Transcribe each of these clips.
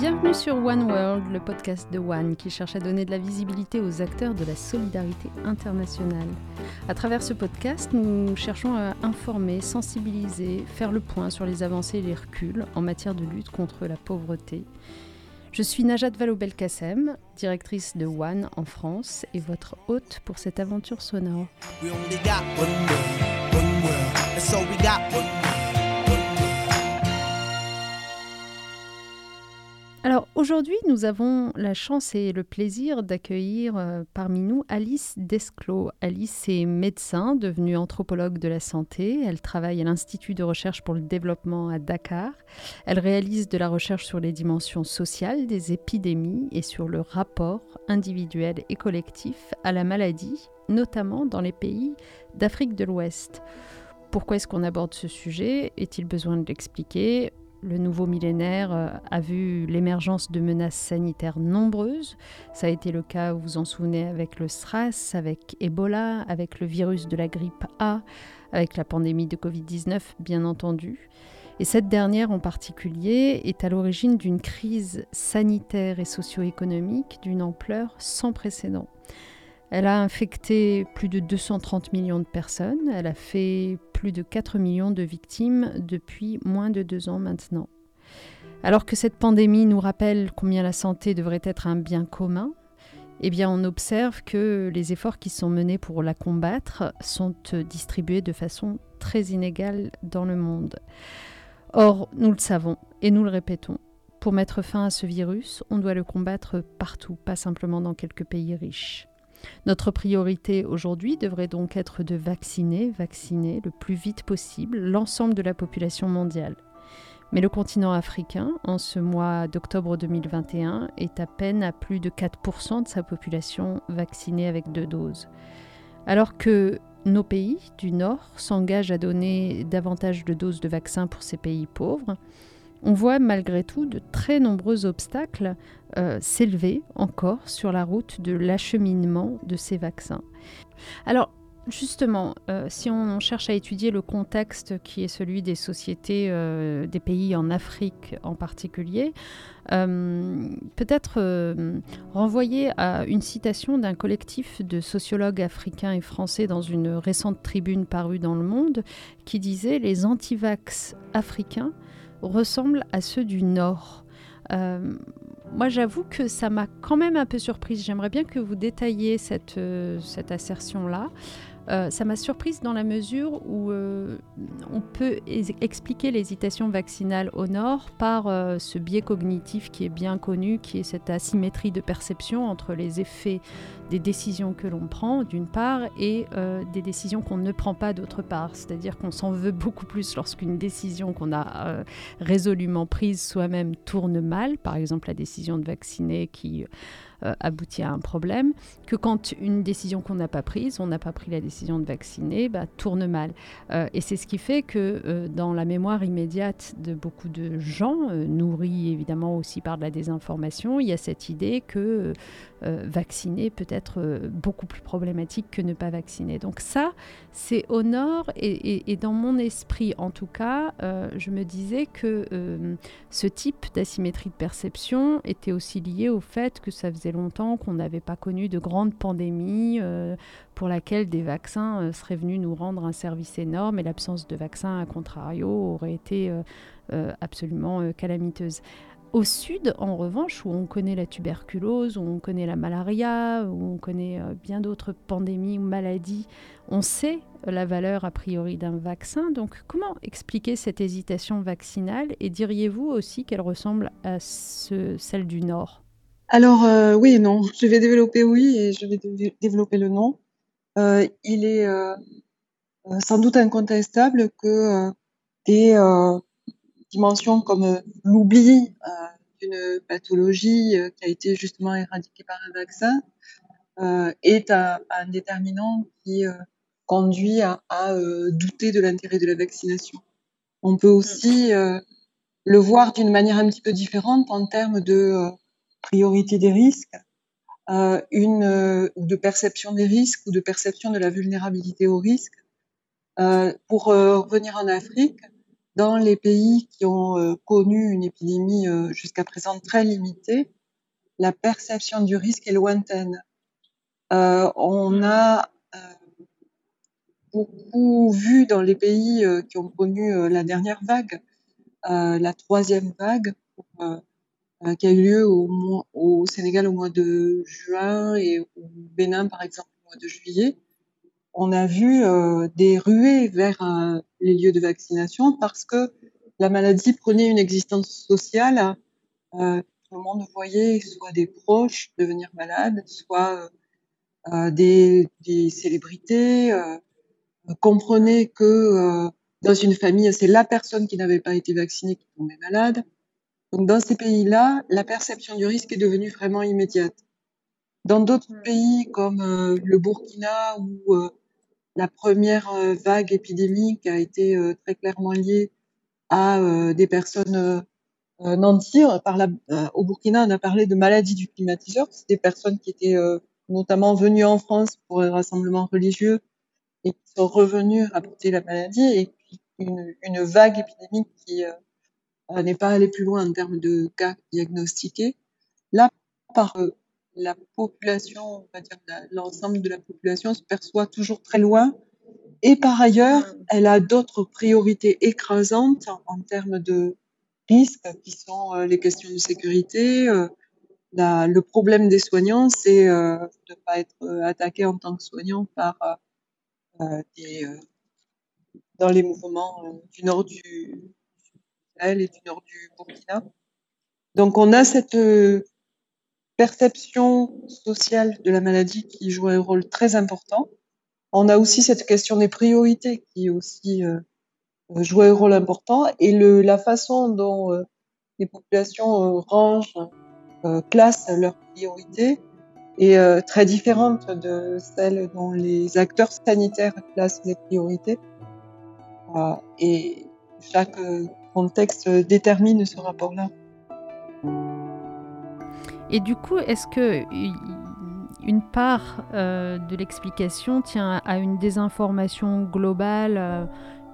Bienvenue sur One World, le podcast de One qui cherche à donner de la visibilité aux acteurs de la solidarité internationale. À travers ce podcast, nous cherchons à informer, sensibiliser, faire le point sur les avancées et les reculs en matière de lutte contre la pauvreté. Je suis Najat Vallaud-Belkacem, directrice de One en France et votre hôte pour cette aventure sonore. Alors aujourd'hui, nous avons la chance et le plaisir d'accueillir euh, parmi nous Alice Desclos. Alice est médecin, devenue anthropologue de la santé. Elle travaille à l'Institut de recherche pour le développement à Dakar. Elle réalise de la recherche sur les dimensions sociales des épidémies et sur le rapport individuel et collectif à la maladie, notamment dans les pays d'Afrique de l'Ouest. Pourquoi est-ce qu'on aborde ce sujet? Est-il besoin de l'expliquer? Le nouveau millénaire euh, a vu l'émergence de menaces sanitaires nombreuses. Ça a été le cas, vous vous en souvenez, avec le SRAS, avec Ebola, avec le virus de la grippe A, avec la pandémie de Covid-19, bien entendu. Et cette dernière en particulier est à l'origine d'une crise sanitaire et socio-économique d'une ampleur sans précédent. Elle a infecté plus de 230 millions de personnes, elle a fait plus de 4 millions de victimes depuis moins de deux ans maintenant. Alors que cette pandémie nous rappelle combien la santé devrait être un bien commun, eh bien on observe que les efforts qui sont menés pour la combattre sont distribués de façon très inégale dans le monde. Or, nous le savons et nous le répétons, pour mettre fin à ce virus, on doit le combattre partout, pas simplement dans quelques pays riches. Notre priorité aujourd'hui devrait donc être de vacciner, vacciner le plus vite possible l'ensemble de la population mondiale. Mais le continent africain, en ce mois d'octobre 2021, est à peine à plus de 4% de sa population vaccinée avec deux doses. Alors que nos pays du Nord s'engagent à donner davantage de doses de vaccins pour ces pays pauvres, on voit malgré tout de très nombreux obstacles euh, s'élever encore sur la route de l'acheminement de ces vaccins. Alors, Justement, euh, si on cherche à étudier le contexte qui est celui des sociétés euh, des pays en Afrique en particulier, peut-être renvoyer à une citation d'un collectif de sociologues africains et français dans une récente tribune parue dans Le Monde qui disait Les antivax africains ressemblent à ceux du Nord. Euh, moi, j'avoue que ça m'a quand même un peu surprise. J'aimerais bien que vous détailliez cette, euh, cette assertion-là. Euh, ça m'a surprise dans la mesure où euh, on peut expliquer l'hésitation vaccinale au nord par euh, ce biais cognitif qui est bien connu, qui est cette asymétrie de perception entre les effets des décisions que l'on prend d'une part et des décisions qu'on ne prend pas d'autre part. C'est-à-dire qu'on s'en veut beaucoup plus lorsqu'une décision qu'on a résolument prise soi-même tourne mal, par exemple la décision de vacciner qui euh, aboutit à un problème, que quand une décision qu'on n'a pas prise, on n'a pas pris la décision de vacciner, bah, tourne mal. Euh, et c'est ce qui fait que euh, dans la mémoire immédiate de beaucoup de gens, nourris évidemment aussi par de la désinformation, il y a cette idée que vacciner peut être beaucoup plus problématique que ne pas vacciner. Donc ça, c'est au nord et, et, dans mon esprit en tout cas, je me disais que ce type d'asymétrie de perception était aussi lié au fait que ça faisait longtemps qu'on n'avait pas connu de grande pandémie euh, pour laquelle des vaccins euh, seraient venus nous rendre un service énorme et l'absence de vaccins, à contrario, aurait été euh, absolument calamiteuse. Au sud, en revanche, où on connaît la tuberculose, où on connaît la malaria, où on connaît bien d'autres pandémies ou maladies, on sait la valeur a priori d'un vaccin. Donc comment expliquer cette hésitation vaccinale et diriez-vous aussi qu'elle ressemble à celle du Nord? Alors, euh, oui et non. Je vais développer oui et je vais développer le non. Euh, il est, euh, sans doute incontestable que, des, dimensions comme, l'oubli, d'une pathologie, qui a été justement éradiquée par un vaccin, est un déterminant qui, conduit à douter de l'intérêt de la vaccination. On peut aussi, le voir d'une manière un petit peu différente en termes de, priorité des risques, euh, une euh, de perception des risques ou de perception de la vulnérabilité aux risques. Euh, pour revenir en Afrique, dans les pays qui ont connu une épidémie jusqu'à présent très limitée, la perception du risque est lointaine. on a beaucoup vu dans les pays qui ont connu la dernière vague, la troisième vague, qui a eu lieu au, au, Sénégal au mois de juin et au Bénin, par exemple, au mois de juillet, on a vu euh, des ruées vers euh, les lieux de vaccination parce que la maladie prenait une existence sociale. Euh, tout le monde voyait soit des proches devenir malades, soit des, des, célébrités, comprenait que dans une famille, c'est la personne qui n'avait pas été vaccinée qui tombait malade. Donc dans ces pays-là, la perception du risque est devenue vraiment immédiate. Dans d'autres mmh. pays comme le Burkina ou la première euh, vague épidémique a été euh, très clairement liée à euh, des personnes nantis. Par la, au Burkina, on a parlé de maladie du climatiseur. C'est des personnes qui étaient notamment venues en France pour un rassemblement religieux et qui sont revenues rapporter la maladie. Et puis une, une vague épidémique qui n'est pas allée plus loin en termes de cas diagnostiqués. Là, par la population, l'ensemble de la population se perçoit toujours très loin. Et par ailleurs, elle a d'autres priorités écrasantes en termes de risques, qui sont euh, les questions de sécurité. Euh, le problème des soignants, c'est euh, de ne pas être attaqué en tant que soignant par dans les mouvements du nord du Sahel et du nord du Burkina. Donc on a cette perception sociale de la maladie qui joue un rôle très important. On a aussi cette question des priorités qui aussi euh, joue un rôle important et la façon dont euh, les populations euh, rangent, euh, classent leurs priorités est euh, très différente de celle dont les acteurs sanitaires classent les priorités. et chaque contexte détermine ce rapport-là. Et du coup, est-ce que une part euh, de l'explication tient à une désinformation globale euh,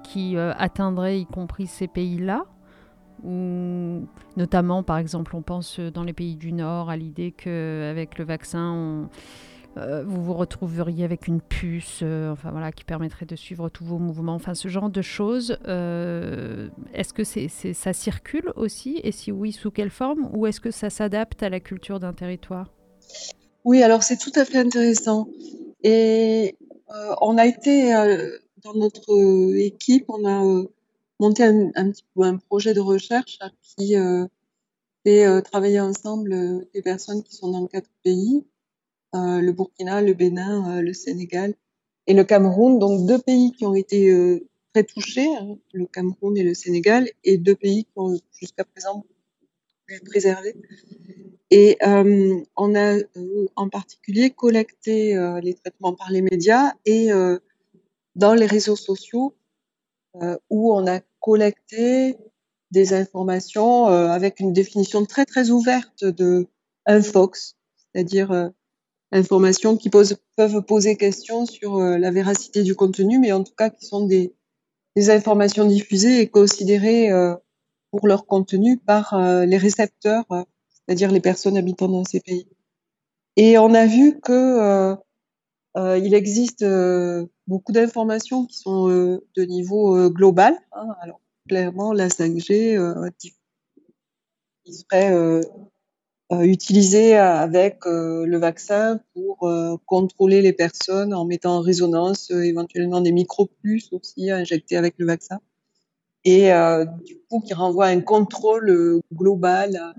qui euh, atteindrait y compris ces pays-là? Ou notamment, par exemple, on pense dans les pays du Nord à l'idée qu'avec le vaccin, on, euh, vous vous retrouveriez avec une puce, euh, enfin voilà, qui permettrait de suivre tous vos mouvements, enfin ce genre de choses. Euh, est-ce que ça circule aussi? Et si oui, sous quelle forme? Ou est-ce que ça s'adapte à la culture d'un territoire? Oui, alors c'est tout à fait intéressant. Et on a été dans notre équipe, on a monté un, un, petit peu un projet de recherche qui fait travailler ensemble des personnes qui sont dans quatre pays le Burkina, le Bénin, euh, le Sénégal et le Cameroun. Donc deux pays qui ont été euh, très touchés, hein, le Cameroun et le Sénégal, et deux pays qui ont jusqu'à présent pu préserver. Et euh, on a en particulier collecté euh, les traitements par les médias et euh, dans les réseaux sociaux où on a collecté des informations avec une définition très très ouverte de un fox, c'est-à-dire informations qui peuvent poser question sur euh, la véracité du contenu, mais en tout cas qui sont des, informations diffusées et considérées euh, pour leur contenu par euh, les récepteurs, c'est-à-dire les personnes habitant dans ces pays. Et on a vu que il existe beaucoup d'informations qui sont de niveau global. Hein. Alors clairement, la 5G, qui serait utilisé avec euh, le vaccin pour euh, contrôler les personnes en mettant en résonance éventuellement des micropuces aussi injectées avec le vaccin. Et du coup qui renvoie à un contrôle global.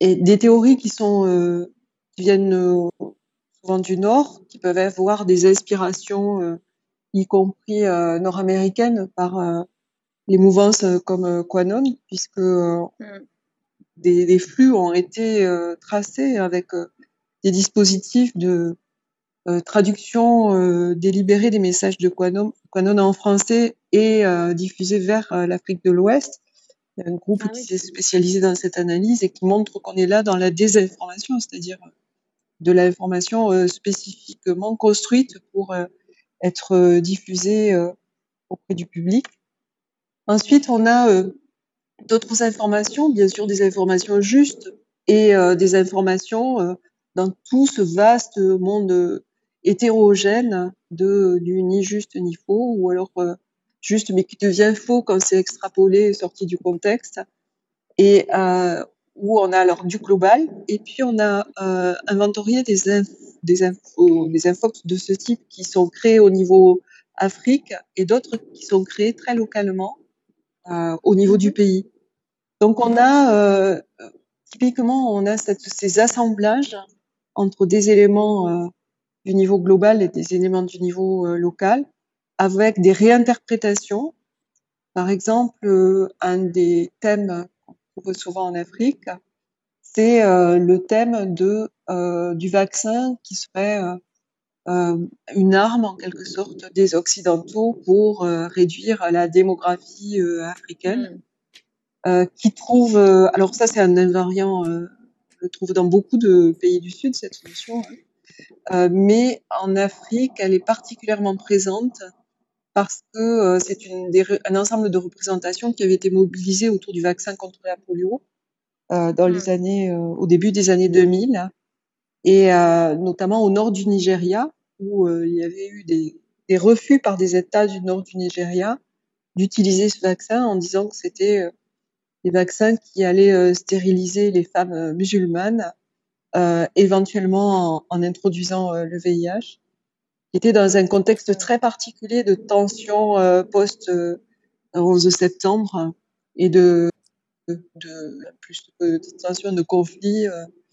Et des théories qui sont qui viennent souvent du Nord, qui peuvent avoir des inspirations, y compris nord-américaines, par les mouvances comme Quanon, puisque mmh des, des, flux ont été euh, tracés avec euh, des dispositifs de euh, traduction délibérée des messages de Quanon, Quanon en français et diffusés vers l'Afrique de l'Ouest. Il y a un groupe ah qui s'est spécialisé dans cette analyse et qui montre qu'on est là dans la désinformation, c'est-à-dire de l'information spécifiquement construite pour être diffusée auprès du public. Ensuite, on a d'autres informations, bien sûr des informations justes et des informations dans tout ce vaste monde hétérogène de du ni juste ni faux ou alors juste mais qui devient faux quand c'est extrapolé sorti du contexte. Et euh, où on a alors du global et puis on a euh, inventorié des des infos des infox de ce type qui sont créés au niveau Afrique et d'autres qui sont créés très localement euh, au niveau du mmh pays. Donc on a typiquement on a cette, ces assemblages entre des éléments euh, du niveau global et des éléments du niveau euh, local, avec des réinterprétations. Par exemple, euh, un des thèmes qu'on trouve souvent en Afrique, c'est le thème de, du vaccin qui serait une arme en quelque sorte des Occidentaux pour réduire la démographie africaine, mmh. qui trouve, alors ça c'est un invariant le trouve dans beaucoup de pays du Sud, cette solution. Hein. Euh, mais en Afrique, elle est particulièrement présente parce que euh, c'est un ensemble de représentations qui avait été mobilisées autour du vaccin contre la polio euh, dans les hmm. années, au début des années 2000, et notamment au nord du Nigeria, où il y avait eu des, des, refus par des États du nord du Nigeria d'utiliser ce vaccin en disant que c'était des vaccins qui allaient euh, stériliser les femmes euh, musulmanes, euh, éventuellement en, introduisant le VIH, qui était dans un contexte très particulier de tension post 11 septembre et de, de, de plus de tension de conflits américano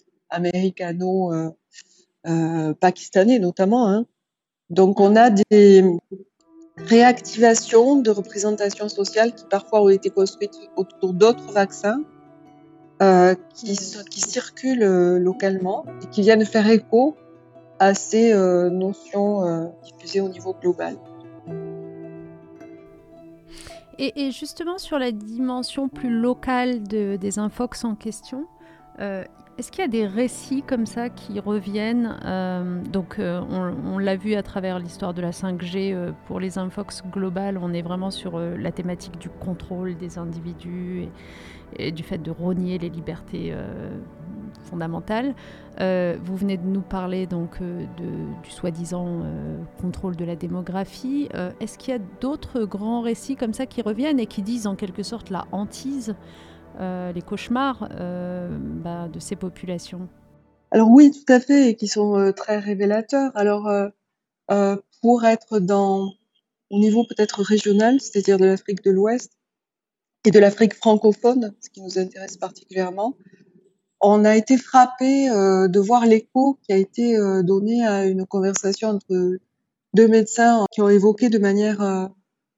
pakistanais notamment. Hein. Donc on a des, réactivation de représentations sociales qui parfois ont été construites autour d'autres vaccins euh, qui, circulent euh, localement et qui viennent faire écho à ces euh, notions euh, diffusées au niveau global. Et, justement sur la dimension plus locale de, des infox en question, euh, est-ce qu'il y a des récits comme ça qui reviennent euh, Donc, euh, on, l'a vu à travers l'histoire de la 5G euh, pour les infox globales. On est vraiment sur la thématique du contrôle des individus et, du fait de rogner les libertés fondamentales. vous venez de nous parler donc du soi-disant contrôle de la démographie. Est-ce qu'il y a d'autres grands récits comme ça qui reviennent et qui disent en quelque sorte la hantise euh, les cauchemars euh, bah, de ces populations Alors oui, tout à fait, et qui sont euh, très révélateurs. Alors, pour être dans, au niveau peut-être régional, c'est-à-dire de l'Afrique de l'Ouest et de l'Afrique francophone, ce qui nous intéresse particulièrement, on a été frappé de voir l'écho qui a été donné à une conversation entre deux médecins qui ont évoqué de manière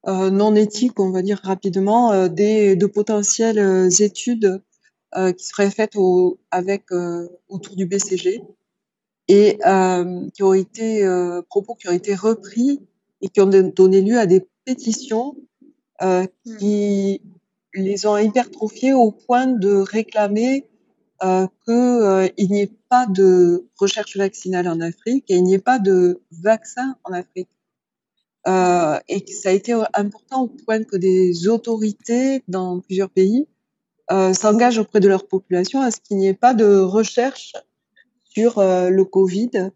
euh, non éthiques, on va dire rapidement, euh, des, de potentielles euh, études qui seraient faites au, avec, autour du BCG et qui ont été propos qui ont été repris et qui ont donné lieu à des pétitions euh, mmh. qui les ont hypertrophiés au point de réclamer euh, qu'il n'y ait pas de recherche vaccinale en Afrique et il n'y ait pas de vaccin en Afrique. Euh, et ça a été important au point que des autorités dans plusieurs pays euh, s'engagent auprès de leur population à ce qu'il n'y ait pas de recherche sur euh, le Covid,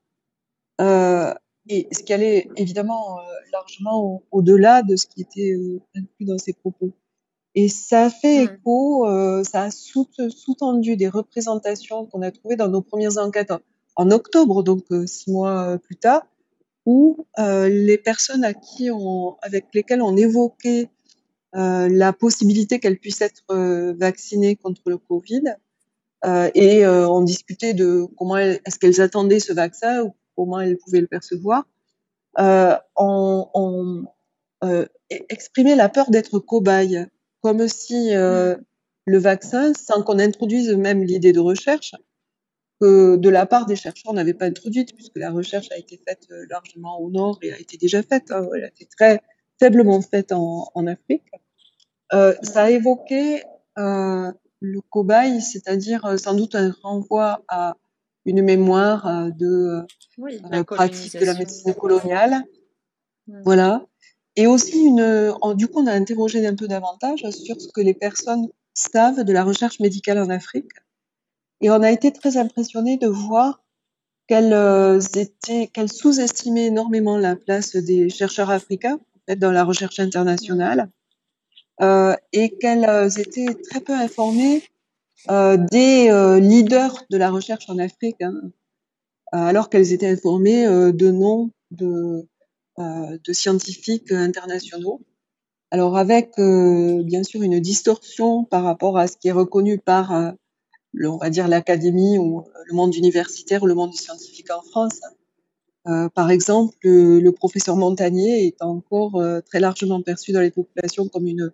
euh, et ce qui allait évidemment euh, largement au-delà de ce qui était euh, inclus dans ces propos. Et ça a fait mmh. écho, ça a sous-tendu des représentations qu'on a trouvées dans nos premières enquêtes en octobre, donc six mois plus tard, où euh, les personnes à qui on, avec lesquelles on évoquait euh, la possibilité qu'elles puissent être euh, vaccinées contre le Covid et on discutait de comment est-ce qu'elles attendaient ce vaccin ou comment elles pouvaient le percevoir. on, on exprimait la peur d'être cobaye, comme si le vaccin, sans qu'on introduise même l'idée de recherche, que de la part des chercheurs, on n'avait pas introduite, puisque la recherche a été faite euh, largement au nord et a été déjà faite. Hein, elle a été très faiblement faite en, en Afrique. Euh, ça a évoqué euh, le cobaye, c'est-à-dire sans doute un renvoi à une mémoire de oui, pratique de la médecine coloniale. Mmh. Voilà. et aussi une, du coup, on a interrogé un peu davantage sur ce que les personnes savent de la recherche médicale en Afrique. Et on a été très impressionnés de voir qu'elles euh, qu'elles sous-estimaient énormément la place des chercheurs africains dans la recherche internationale euh, et qu'elles euh, étaient très peu informées euh, des euh, leaders de la recherche en Afrique, hein, alors qu'elles étaient informées de noms de, de scientifiques internationaux. Alors avec bien sûr une distorsion par rapport à ce qui est reconnu par on va dire l'académie ou le monde universitaire ou le monde scientifique en France. Euh, par exemple, le, professeur Montagnier est encore euh, très largement perçu dans les populations comme une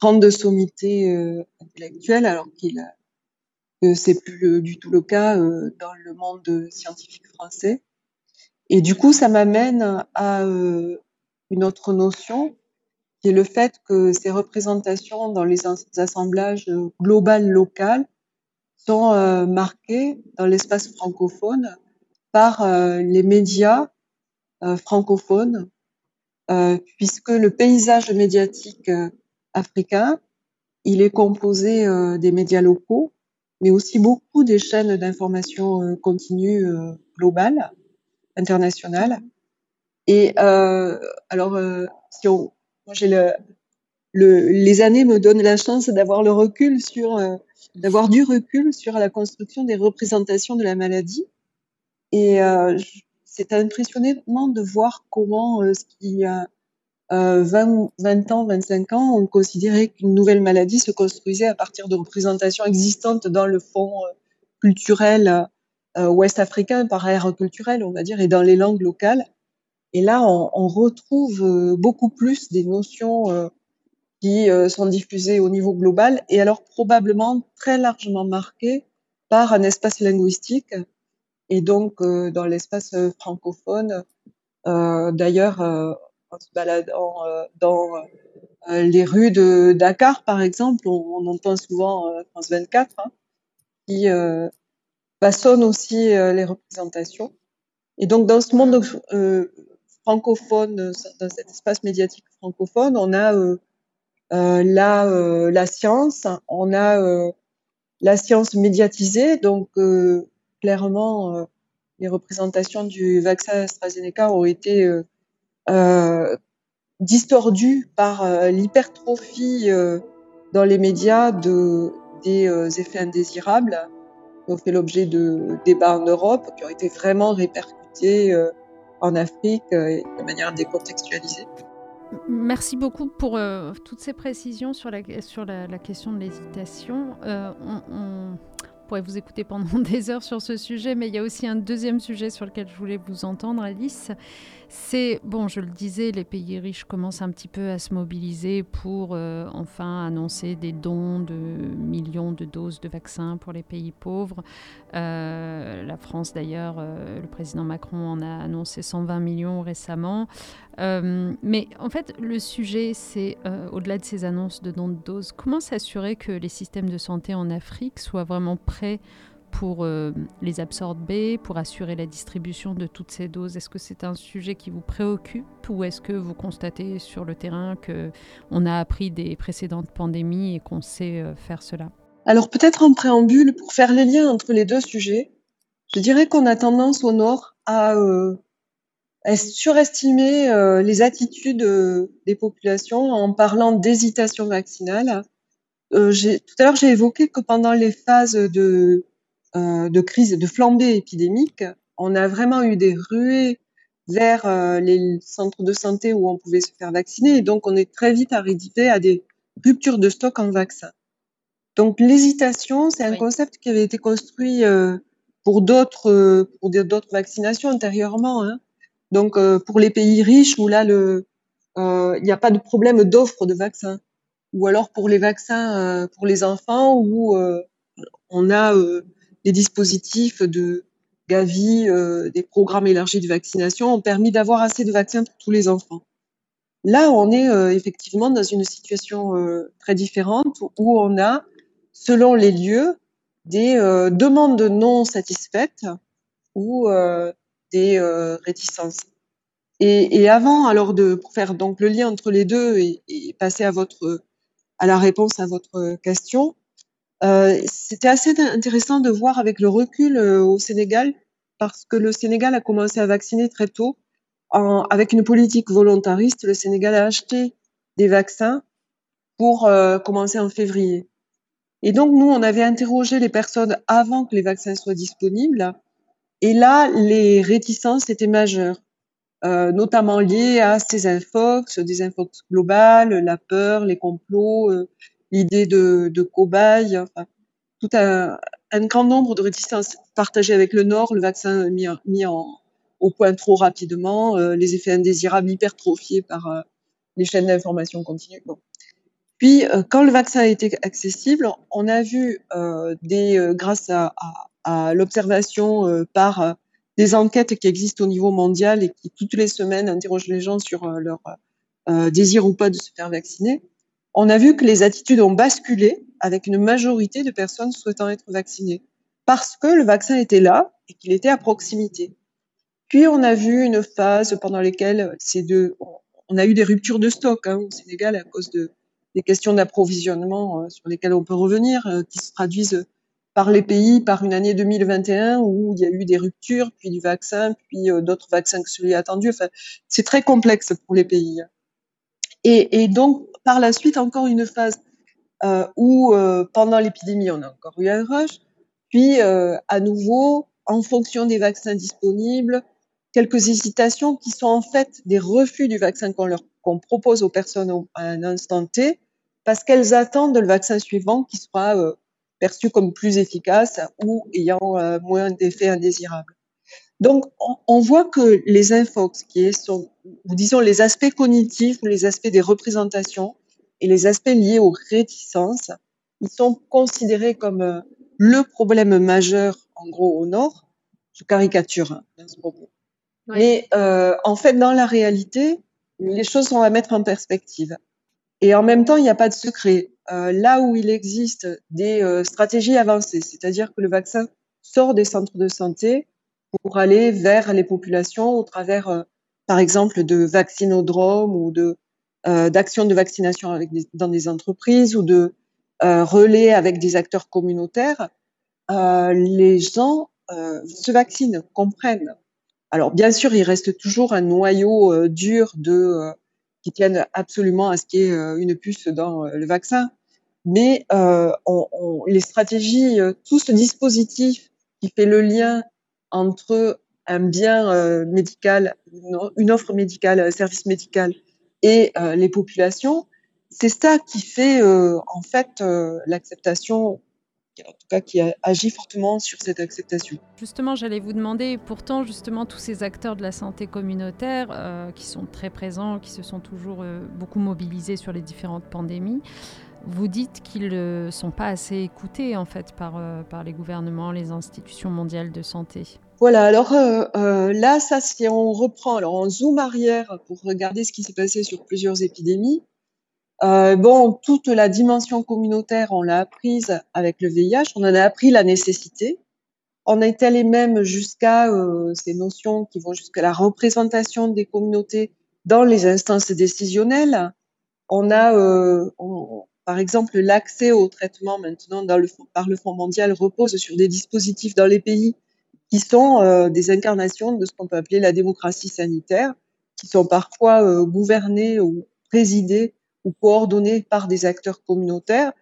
grande sommité euh, intellectuelle, alors qu'il que c'est plus du tout le cas dans le monde scientifique français. Et du coup, ça m'amène à une autre notion, qui est le fait que ces représentations dans les assemblages global local sont euh, marqués dans l'espace francophone par euh, les médias euh, francophones, puisque le paysage médiatique africain, il est composé des médias locaux, mais aussi beaucoup des chaînes d'information continue globales, internationales. Et alors, si on, moi j'ai le, le, les années me donnent la chance d'avoir le recul sur d'avoir du recul sur la construction des représentations de la maladie. Et euh, c'est impressionnant de voir comment, euh, ce qui a euh, 20, 20 ans, 25 ans, on considérait qu'une nouvelle maladie se construisait à partir de représentations existantes dans le fond euh, culturel euh, ouest africain, par aire culturelle, on va dire, et dans les langues locales. Et là, on, on retrouve beaucoup plus des notions euh, sont diffusées au niveau global et alors probablement très largement marquées par un espace linguistique et donc euh, dans l'espace euh, francophone. D'ailleurs, en se baladant dans les rues de Dakar, par exemple, on, entend souvent France 24 hein, qui façonne aussi les représentations. Et donc dans ce monde francophone, dans cet espace médiatique francophone, on a euh, la, euh, la science, on a euh, la science médiatisée, donc clairement les représentations du vaccin AstraZeneca ont été euh, distordues par l'hypertrophie dans les médias de, des effets indésirables qui ont fait l'objet de débats en Europe, qui ont été vraiment répercutés en Afrique de manière décontextualisée. Merci beaucoup pour euh, toutes ces précisions sur la, sur la, question de l'hésitation. Euh, on, pourrait vous écouter pendant des heures sur ce sujet, mais il y a aussi un deuxième sujet sur lequel je voulais vous entendre, Alice. C'est, bon, je le disais, les pays riches commencent un petit peu à se mobiliser pour euh, enfin annoncer des dons de millions de doses de vaccins pour les pays pauvres. Euh, la France, d'ailleurs, euh, le président Macron en a annoncé 120 millions récemment. mais en fait, le sujet, c'est, au-delà de ces annonces de dons de doses, comment s'assurer que les systèmes de santé en Afrique soient vraiment prêts pour euh, les absorber, pour assurer la distribution de toutes ces doses. Est-ce que c'est un sujet qui vous préoccupe ou est-ce que vous constatez sur le terrain que on a appris des précédentes pandémies et qu'on sait euh, faire cela? Alors peut-être en préambule, pour faire les liens entre les deux sujets, je dirais qu'on a tendance au Nord à, euh, surestimer les attitudes des populations en parlant d'hésitation vaccinale. tout à l'heure, j'ai évoqué que pendant les phases de de crise, de flambée épidémique, on a vraiment eu des ruées vers euh, les centres de santé où on pouvait se faire vacciner. Et donc, on est très vite arrivé à des ruptures de stock en vaccins. Donc, l'hésitation, c'est un concept qui avait été construit euh, pour d'autres pour d'autres vaccinations antérieurement. Hein. Donc, pour les pays riches où là, il n'y a pas de problème d'offre de vaccins, ou alors pour les vaccins pour les enfants où on a des dispositifs de Gavi, euh, des programmes élargis de vaccination ont permis d'avoir assez de vaccins pour tous les enfants. Là, on est euh, effectivement dans une situation euh, très différente où on a, selon les lieux, des demandes non satisfaites ou des réticences. Et, avant, alors de faire donc le lien entre les deux et, passer à votre à la réponse à votre question, euh, c'était assez intéressant de voir avec le recul euh, au Sénégal parce que le Sénégal a commencé à vacciner très tôt. En, avec une politique volontariste, le Sénégal a acheté des vaccins pour euh, commencer en février. Et donc, nous, on avait interrogé les personnes avant que les vaccins soient disponibles. Et là, les réticences étaient majeures, euh, notamment liées à ces infox, des infox globales, la peur, les complots, euh, l'idée de, de cobayes, enfin, tout un, un, grand nombre de réticences partagées avec le Nord, le vaccin mis, mis en, au point trop rapidement, euh, les effets indésirables hypertrophiés par euh, les chaînes d'information continue. Bon. Puis, euh, quand le vaccin a été accessible, on a vu des, grâce à, à l'observation par des enquêtes qui existent au niveau mondial et qui toutes les semaines interrogent les gens sur leur désir ou pas de se faire vacciner, on a vu que les attitudes ont basculé avec une majorité de personnes souhaitant être vaccinées parce que le vaccin était là et qu'il était à proximité. Puis on a vu une phase pendant laquelle ces deux, on a eu des ruptures de stock hein, au Sénégal à cause de des questions d'approvisionnement euh, sur lesquelles on peut revenir, euh, qui se traduisent par les pays par une année 2021 où il y a eu des ruptures, puis du vaccin, puis euh, d'autres vaccins que celui attendu. Enfin, c'est très complexe pour les pays. Et, et, donc, par la suite, encore une phase euh, où, euh, pendant l'épidémie, on a encore eu un rush, puis euh, à nouveau, en fonction des vaccins disponibles, quelques hésitations qui sont en fait des refus du vaccin qu'on propose aux personnes à un instant T, parce qu'elles attendent le vaccin suivant qui sera euh, perçu comme plus efficace ou ayant euh, moins d'effets indésirables. Donc, on, on, voit que les infox, qui sont, ou disons les aspects cognitifs ou les aspects des représentations et les aspects liés aux réticences, ils sont considérés comme euh, le problème majeur, en gros, au Nord. Je caricature hein, ce propos. Mais euh, en fait, dans la réalité, les choses sont à mettre en perspective. Et en même temps, il n'y a pas de secret. Euh, là où il existe des euh, stratégies avancées, c'est-à-dire que le vaccin sort des centres de santé pour aller vers les populations au travers, euh, par exemple, de vaccinodromes ou de euh, d'actions de vaccination dans des entreprises ou de euh, relais avec des acteurs communautaires, les gens se vaccinent, comprennent. Alors bien sûr, il reste toujours un noyau dur de qui tiennent absolument à ce qu'il y ait une puce dans le vaccin. Mais les stratégies, tout ce dispositif qui fait le lien entre un bien médical, une offre médicale, un service médical et les populations, c'est ça qui fait en fait l'acceptation en tout cas qui agit fortement sur cette acceptation. Justement, j'allais vous demander, pourtant, justement, tous ces acteurs de la santé communautaire euh, qui sont très présents, qui se sont toujours euh, beaucoup mobilisés sur les différentes pandémies, vous dites qu'ils ne sont pas assez écoutés, en fait, par, euh, par les gouvernements, les institutions mondiales de santé. Voilà, alors euh, là, ça, si on reprend, alors on zoom arrière pour regarder ce qui s'est passé sur plusieurs épidémies, euh, bon, toute la dimension communautaire, on l'a apprise avec le VIH, on en a appris la nécessité. On est allé même jusqu'à euh, ces notions qui vont jusqu'à la représentation des communautés dans les instances décisionnelles. On a, euh, par exemple, l'accès au traitement maintenant par le Fonds mondial repose sur des dispositifs dans les pays qui sont euh, des incarnations de ce qu'on peut appeler la démocratie sanitaire, qui sont parfois euh, gouvernés ou présidés ou coordonnés par des acteurs communautaires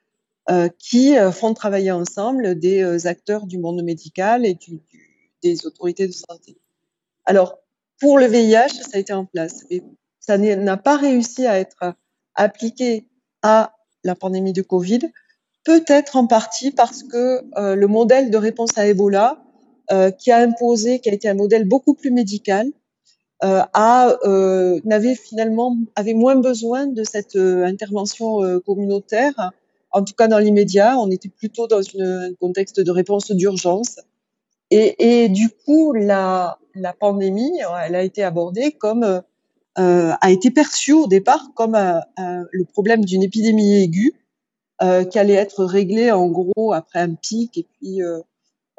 euh, qui euh, font travailler ensemble des acteurs du monde médical et des autorités de santé. Alors, pour le VIH, ça a été en place, mais ça n'a pas réussi à être appliqué à la pandémie de Covid, peut-être en partie parce que euh, le modèle de réponse à Ebola, euh, qui a imposé, qui a été un modèle beaucoup plus médical, euh, a, euh, n'avait finalement avait moins besoin de cette euh, intervention communautaire. En tout cas, dans l'immédiat, on était plutôt dans une, un contexte de réponse d'urgence. Et, et, du coup, la, la pandémie, elle a été abordée comme euh, a été perçue au départ comme euh, le problème d'une épidémie aiguë euh, qui allait être réglée en gros après un pic et puis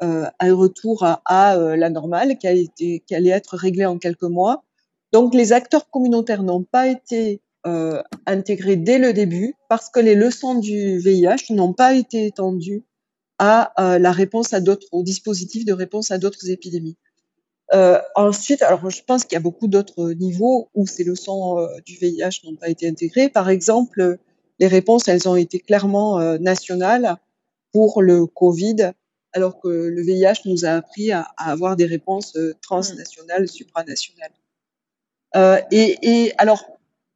euh, un retour à, à euh, la normale qui, a été, qui allait être réglé en quelques mois. Donc les acteurs communautaires n'ont pas été euh, intégrés dès le début parce que les leçons du VIH n'ont pas été étendues à euh, la réponse à d'autres, au dispositif de réponse à d'autres épidémies. Euh, ensuite, alors je pense qu'il y a beaucoup d'autres niveaux où ces leçons euh, du VIH n'ont pas été intégrées. Par exemple, les réponses, elles ont été clairement euh, nationales pour le Covid, alors que le VIH nous a appris à, avoir des réponses euh, transnationales, supranationales. Et, et, alors,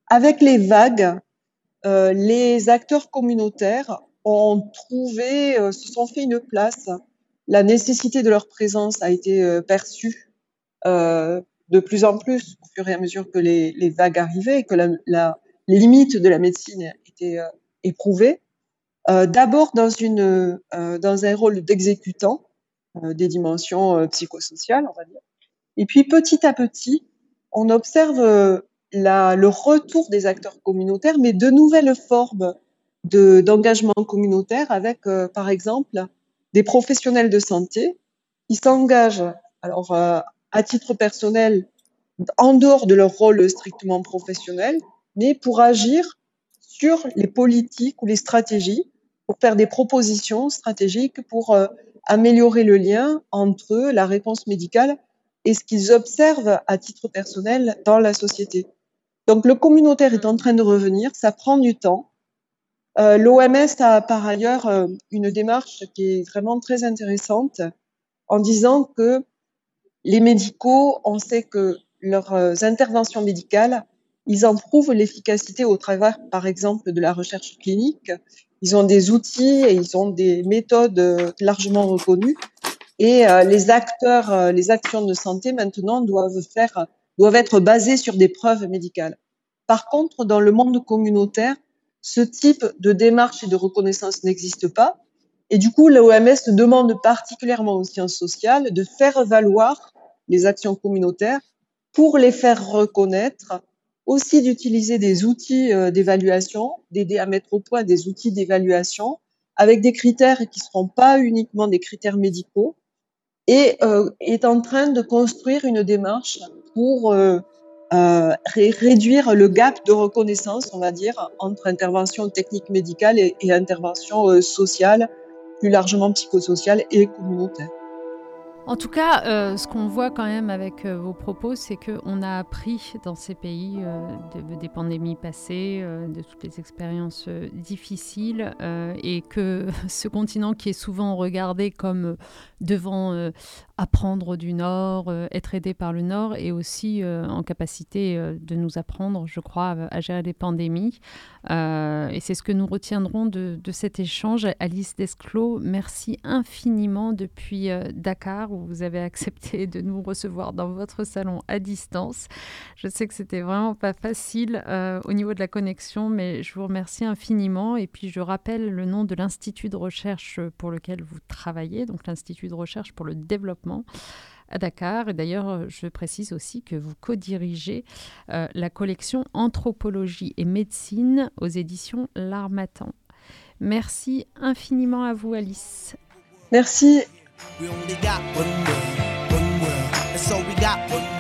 avec les vagues, les acteurs communautaires ont trouvé, se sont fait une place. La nécessité de leur présence a été perçue de plus en plus au fur et à mesure que les, les vagues arrivaient et que la, la, les limites de la médecine étaient euh, éprouvées. Euh, D'abord dans, une, euh, dans un rôle d'exécutant euh, des dimensions psychosociales, on va dire. Et puis petit à petit, on observe la, le retour des acteurs communautaires, mais de nouvelles formes d'engagement communautaire avec, par exemple, des professionnels de santé qui s'engagent alors à titre personnel, en dehors de leur rôle strictement professionnel, mais pour agir sur les politiques ou les stratégies, pour faire des propositions stratégiques pour euh, améliorer le lien entre la réponse médicale et ce qu'ils observent à titre personnel dans la société. Donc le communautaire est en train de revenir, ça prend du temps. Euh, L'OMS a par ailleurs euh, une démarche qui est vraiment très intéressante en disant que les médicaux, on sait que leurs euh, interventions médicales, ils en prouvent l'efficacité au travers, par exemple, de la recherche clinique. Ils ont des outils et ils ont des méthodes euh, largement reconnues. Et euh, les acteurs, les actions de santé maintenant doivent faire, doivent être basées sur des preuves médicales. Par contre, dans le monde communautaire, ce type de démarche et de reconnaissance n'existe pas. Et du coup, l'OMS demande particulièrement aux sciences sociales de faire valoir les actions communautaires pour les faire reconnaître, aussi d'utiliser des outils euh, d'évaluation, d'aider à mettre au point des outils d'évaluation avec des critères qui ne seront pas uniquement des critères médicaux et euh, est en train de construire une démarche pour euh, réduire le gap de reconnaissance, on va dire, entre intervention technique médicale et, intervention sociale plus largement psychosocial et communautaire. En tout cas, euh, ce qu'on voit quand même avec euh, vos propos, c'est qu'on a appris dans ces pays euh, de, des pandémies passées, de toutes les expériences difficiles, et que ce continent qui est souvent regardé comme devant apprendre du Nord, être aidé par le Nord, est aussi en capacité de nous apprendre, je crois, à gérer les pandémies. et c'est ce que nous retiendrons de cet échange. Alice Desclos, merci infiniment depuis Dakar, vous avez accepté de nous recevoir dans votre salon à distance. Je sais que c'était vraiment pas facile euh, au niveau de la connexion, mais je vous remercie infiniment. Et puis je rappelle le nom de l'institut de recherche pour lequel vous travaillez, donc l'Institut de recherche pour le développement à Dakar. Et d'ailleurs, je précise aussi que vous co-dirigez euh, la collection Anthropologie et médecine aux éditions L'Armatan. Merci infiniment à vous, Alice. Merci. We only got one world, one world. That's all we got, one